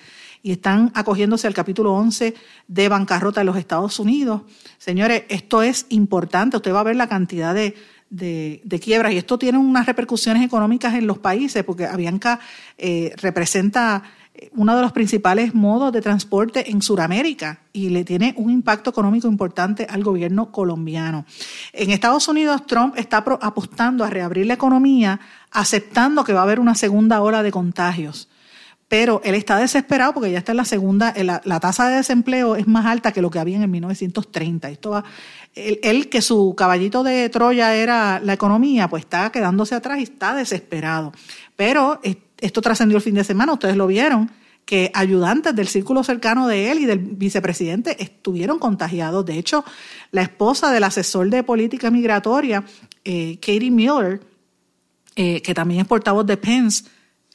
y están acogiéndose al capítulo 11 de bancarrota de los Estados Unidos. Señores, esto es importante. Usted va a ver la cantidad de, de, quiebras y esto tiene unas repercusiones económicas en los países porque Avianca eh, representa eh, uno de los principales modos de transporte en Sudamérica y le tiene un impacto económico importante al gobierno colombiano. En Estados Unidos, Trump está apostando a reabrir la economía, aceptando que va a haber una segunda ola de contagios pero él está desesperado porque ya está en la segunda, la, tasa de desempleo es más alta que lo que había en el 1930. Esto va, él, que su caballito de Troya era la economía, pues está quedándose atrás y está desesperado. Pero esto trascendió el fin de semana, ustedes lo vieron, que ayudantes del círculo cercano de él y del vicepresidente estuvieron contagiados. De hecho, la esposa del asesor de política migratoria, eh, Katie Miller, eh, que también es portavoz de Pence,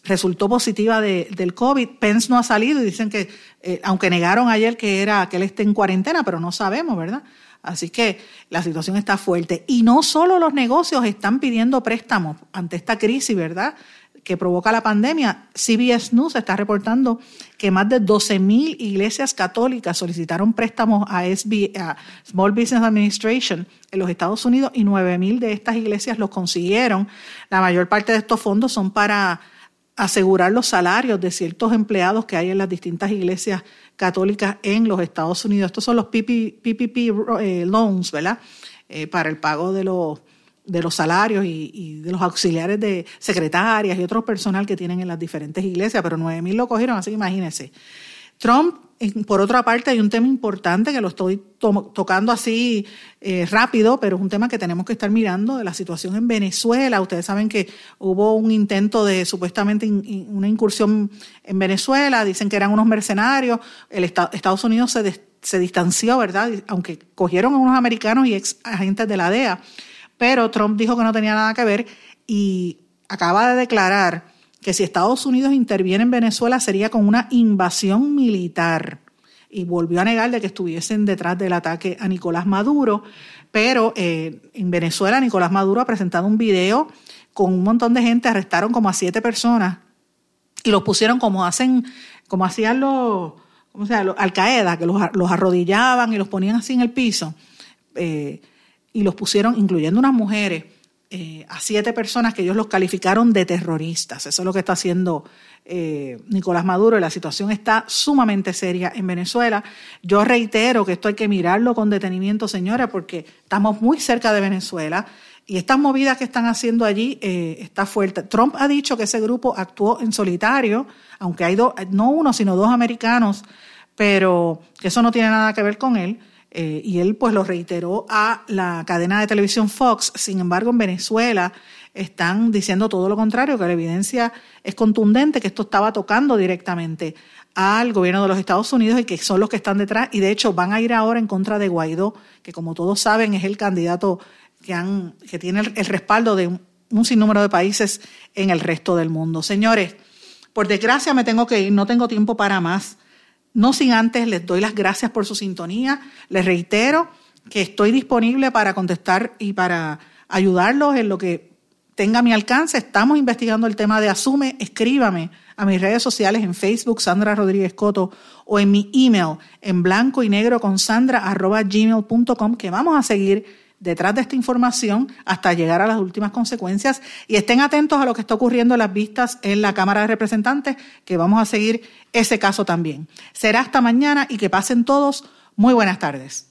resultó positiva de, del COVID. Pence no ha salido y dicen que, eh, aunque negaron ayer que era que él esté en cuarentena, pero no sabemos, ¿verdad? Así que la situación está fuerte. Y no solo los negocios están pidiendo préstamos ante esta crisis, ¿verdad? que provoca la pandemia, CBS News está reportando que más de 12.000 iglesias católicas solicitaron préstamos a, a Small Business Administration en los Estados Unidos y 9.000 de estas iglesias los consiguieron. La mayor parte de estos fondos son para asegurar los salarios de ciertos empleados que hay en las distintas iglesias católicas en los Estados Unidos. Estos son los PPP eh, loans, ¿verdad? Eh, para el pago de los, de los salarios y, de los auxiliares de secretarias y otro personal que tienen en las diferentes iglesias, pero 9 mil lo cogieron, así que imagínense. Trump por otra parte, hay un tema importante que lo estoy tocando así eh, rápido, pero es un tema que tenemos que estar mirando de la situación en Venezuela. Ustedes saben que hubo un intento de supuestamente una incursión en Venezuela, dicen que eran unos mercenarios. El Estados Unidos se, se distanció, ¿verdad? Aunque cogieron a unos americanos y ex agentes de la DEA, pero Trump dijo que no tenía nada que ver y acaba de declarar que si Estados Unidos interviene en Venezuela sería con una invasión militar. Y volvió a negar de que estuviesen detrás del ataque a Nicolás Maduro. Pero eh, en Venezuela Nicolás Maduro ha presentado un video con un montón de gente, arrestaron como a siete personas y los pusieron como hacen, como hacían los, ¿cómo se llama? Al Qaeda, que los, arrodillaban y los ponían así en el piso. Eh, y los pusieron, incluyendo unas mujeres, eh, a siete personas que ellos los calificaron de terroristas. Eso es lo que está haciendo eh, Nicolás Maduro y la situación está sumamente seria en Venezuela. Yo reitero que esto hay que mirarlo con detenimiento, señora, porque estamos muy cerca de Venezuela y estas movidas que están haciendo allí eh, está fuerte. Trump ha dicho que ese grupo actuó en solitario, aunque hay dos, no uno, sino dos americanos, pero que eso no tiene nada que ver con él. Eh, y él pues lo reiteró a la cadena de televisión Fox. Sin embargo, en Venezuela están diciendo todo lo contrario, que la evidencia es contundente, que esto estaba tocando directamente al gobierno de los Estados Unidos y que son los que están detrás. Y de hecho van a ir ahora en contra de Guaidó, que como todos saben es el candidato que, han, que tiene el, respaldo de un, un sinnúmero de países en el resto del mundo. Señores, por desgracia me tengo que ir, no tengo tiempo para más. No sin antes les doy las gracias por su sintonía. Les reitero que estoy disponible para contestar y para ayudarlos en lo que tenga mi alcance. Estamos investigando el tema de Asume. Escríbame a mis redes sociales en Facebook, Sandra Rodríguez Coto, o en mi email en blanco y negro con sandra arroba gmail.com, que vamos a seguir detrás de esta información hasta llegar a las últimas consecuencias. Y estén atentos a lo que está ocurriendo en las vistas en la Cámara de Representantes, que vamos a seguir ese caso también. Será hasta mañana y que pasen todos. Muy buenas tardes.